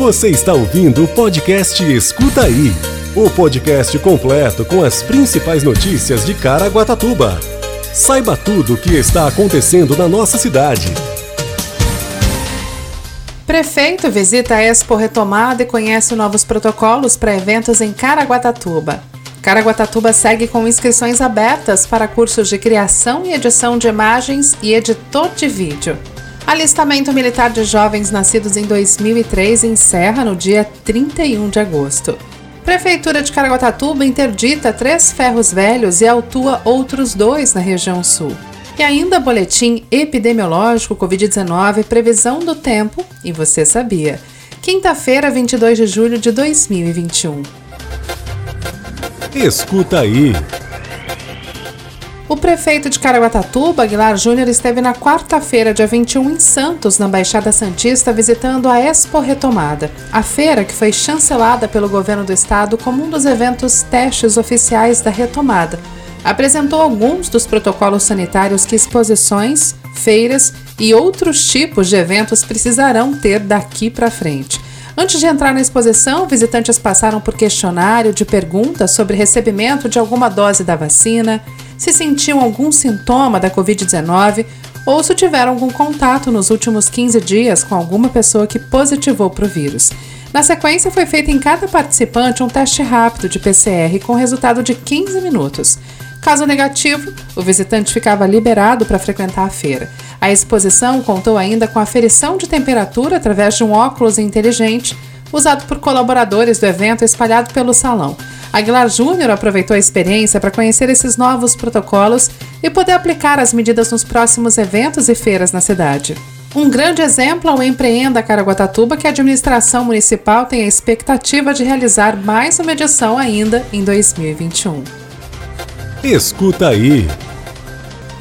Você está ouvindo o podcast Escuta Aí o podcast completo com as principais notícias de Caraguatatuba. Saiba tudo o que está acontecendo na nossa cidade. Prefeito visita a Expo Retomada e conhece novos protocolos para eventos em Caraguatatuba. Caraguatatuba segue com inscrições abertas para cursos de criação e edição de imagens e editor de vídeo. Alistamento militar de jovens nascidos em 2003 encerra no dia 31 de agosto. Prefeitura de Caraguatatuba interdita três ferros velhos e autua outros dois na região sul. E ainda boletim epidemiológico Covid-19, previsão do tempo, e você sabia. Quinta-feira, 22 de julho de 2021. Escuta aí. O prefeito de Caraguatatuba, Aguilar Júnior, esteve na quarta-feira, dia 21, em Santos, na Baixada Santista, visitando a Expo Retomada, a feira que foi chancelada pelo governo do estado como um dos eventos testes oficiais da retomada. Apresentou alguns dos protocolos sanitários que exposições, feiras e outros tipos de eventos precisarão ter daqui para frente. Antes de entrar na exposição, visitantes passaram por questionário de perguntas sobre recebimento de alguma dose da vacina, se sentiam algum sintoma da Covid-19 ou se tiveram algum contato nos últimos 15 dias com alguma pessoa que positivou para o vírus. Na sequência, foi feito em cada participante um teste rápido de PCR com resultado de 15 minutos. Caso negativo, o visitante ficava liberado para frequentar a feira. A exposição contou ainda com aferição de temperatura através de um óculos inteligente usado por colaboradores do evento espalhado pelo salão. Aguilar Júnior aproveitou a experiência para conhecer esses novos protocolos e poder aplicar as medidas nos próximos eventos e feiras na cidade. Um grande exemplo é o Empreenda Caraguatatuba, que a administração municipal tem a expectativa de realizar mais uma edição ainda em 2021. Escuta aí.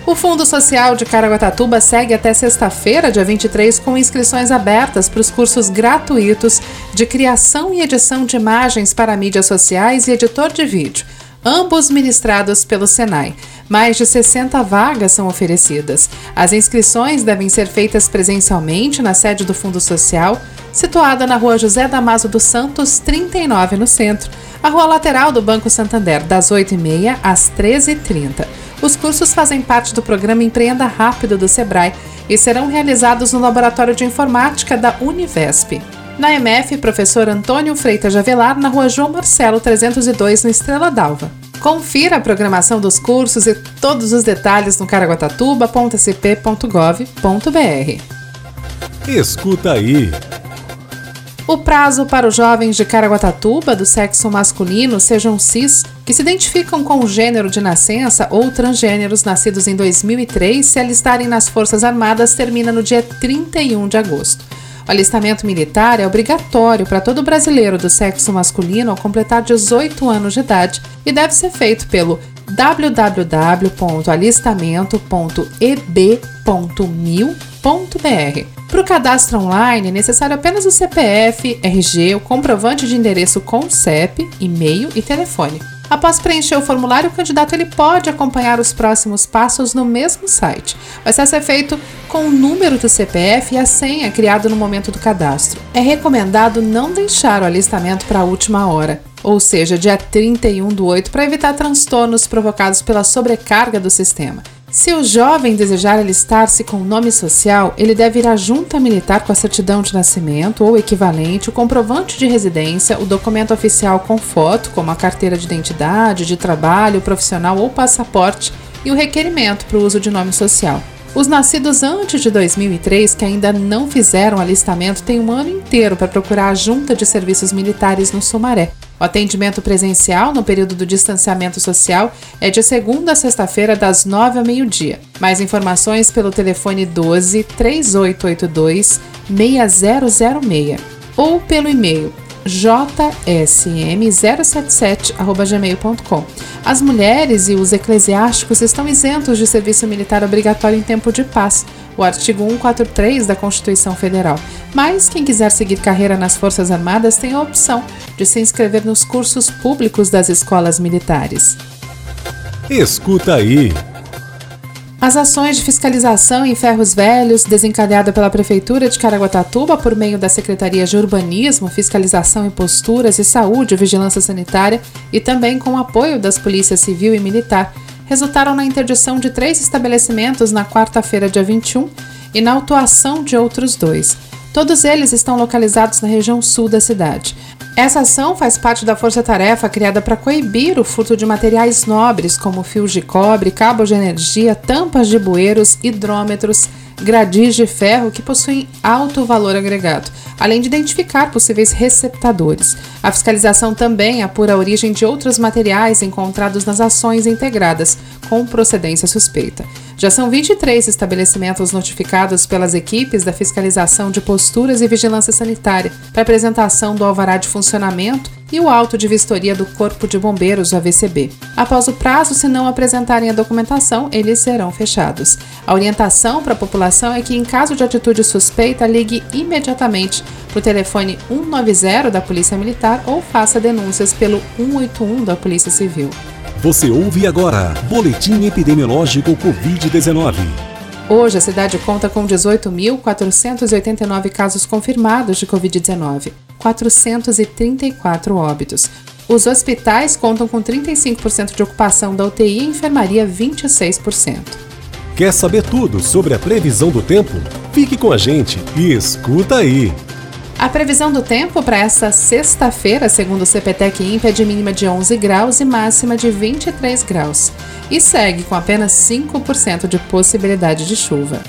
O Fundo Social de Caraguatatuba segue até sexta-feira, dia 23, com inscrições abertas para os cursos gratuitos de criação e edição de imagens para mídias sociais e editor de vídeo, ambos ministrados pelo Senai. Mais de 60 vagas são oferecidas. As inscrições devem ser feitas presencialmente na sede do Fundo Social, situada na rua José Damaso dos Santos, 39, no centro, a rua lateral do Banco Santander, das 8h30 às 13h30. Os cursos fazem parte do programa Empreenda Rápido do Sebrae e serão realizados no Laboratório de Informática da Univesp. Na MF, professor Antônio Freitas Javelar, na rua João Marcelo 302, no Estrela d'Alva. Confira a programação dos cursos e todos os detalhes no caraguatatuba.sp.gov.br. Escuta aí. O prazo para os jovens de Caraguatatuba do sexo masculino, sejam cis, que se identificam com o gênero de nascença ou transgêneros nascidos em 2003 se alistarem nas Forças Armadas termina no dia 31 de agosto. O alistamento militar é obrigatório para todo brasileiro do sexo masculino ao completar 18 anos de idade e deve ser feito pelo www.alistamento.eb.mil.br para o cadastro online é necessário apenas o CPF, RG, o comprovante de endereço com CEP, e-mail e telefone. Após preencher o formulário, o candidato ele pode acompanhar os próximos passos no mesmo site. Vai ser feito com o número do CPF e a senha criado no momento do cadastro. É recomendado não deixar o alistamento para a última hora, ou seja, dia 31 do 8, para evitar transtornos provocados pela sobrecarga do sistema. Se o jovem desejar alistar-se com nome social, ele deve ir à junta militar com a certidão de nascimento ou equivalente, o comprovante de residência, o documento oficial com foto, como a carteira de identidade, de trabalho, profissional ou passaporte, e o requerimento para o uso de nome social. Os nascidos antes de 2003 que ainda não fizeram alistamento têm um ano inteiro para procurar a junta de serviços militares no Sumaré. O atendimento presencial no período do distanciamento social é de segunda a sexta-feira, das 9 ao meio-dia. Mais informações pelo telefone 12 3882 6006 ou pelo e-mail jsm077.gmail.com. As mulheres e os eclesiásticos estão isentos de serviço militar obrigatório em tempo de paz, o artigo 143 da Constituição Federal. Mas quem quiser seguir carreira nas Forças Armadas tem a opção de se inscrever nos cursos públicos das escolas militares. Escuta aí. As ações de fiscalização em ferros velhos, desencadeada pela Prefeitura de Caraguatatuba por meio da Secretaria de Urbanismo, Fiscalização em Posturas e Saúde e Vigilância Sanitária, e também com o apoio das Polícias Civil e Militar, resultaram na interdição de três estabelecimentos na quarta-feira, dia 21, e na autuação de outros dois. Todos eles estão localizados na região sul da cidade. Essa ação faz parte da força-tarefa criada para coibir o furto de materiais nobres, como fios de cobre, cabos de energia, tampas de bueiros, hidrômetros, gradis de ferro que possuem alto valor agregado, além de identificar possíveis receptadores. A fiscalização também apura a origem de outros materiais encontrados nas ações integradas, com procedência suspeita. Já são 23 estabelecimentos notificados pelas equipes da fiscalização de posturas e vigilância sanitária para apresentação do alvará de funcionamento e o auto de vistoria do Corpo de Bombeiros, o AVCB. Após o prazo, se não apresentarem a documentação, eles serão fechados. A orientação para a população é que, em caso de atitude suspeita, ligue imediatamente para o telefone 190 da Polícia Militar ou faça denúncias pelo 181 da Polícia Civil. Você ouve agora Boletim Epidemiológico Covid-19. Hoje, a cidade conta com 18.489 casos confirmados de Covid-19, 434 óbitos. Os hospitais contam com 35% de ocupação da UTI e enfermaria 26%. Quer saber tudo sobre a previsão do tempo? Fique com a gente e escuta aí! A previsão do tempo para esta sexta-feira, segundo o CPTEC INPE, é de mínima de 11 graus e máxima de 23 graus. E segue com apenas 5% de possibilidade de chuva.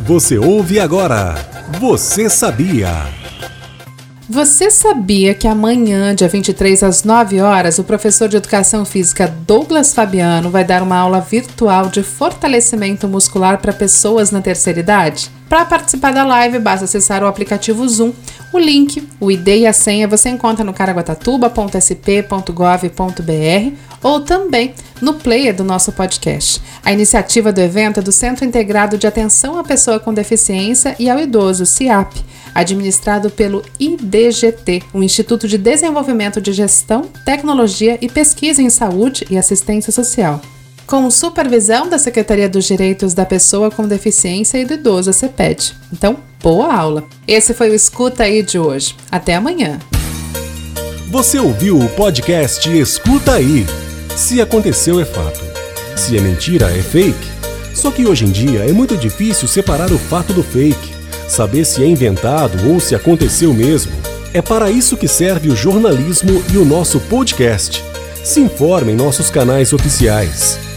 Você ouve agora. Você sabia? Você sabia que amanhã, dia 23 às 9 horas, o professor de educação física Douglas Fabiano vai dar uma aula virtual de fortalecimento muscular para pessoas na terceira idade? Para participar da live, basta acessar o aplicativo Zoom. O link, o ID e a senha você encontra no caraguatatuba.sp.gov.br ou também no player do nosso podcast. A iniciativa do evento é do Centro Integrado de Atenção à Pessoa com Deficiência e ao Idoso, CIAP, administrado pelo IDGT, o Instituto de Desenvolvimento de Gestão, Tecnologia e Pesquisa em Saúde e Assistência Social com supervisão da Secretaria dos Direitos da Pessoa com Deficiência e do Idoso, a CEPED. Então, boa aula! Esse foi o Escuta Aí de hoje. Até amanhã! Você ouviu o podcast Escuta Aí. Se aconteceu, é fato. Se é mentira, é fake. Só que hoje em dia é muito difícil separar o fato do fake, saber se é inventado ou se aconteceu mesmo. É para isso que serve o jornalismo e o nosso podcast. Se informe em nossos canais oficiais.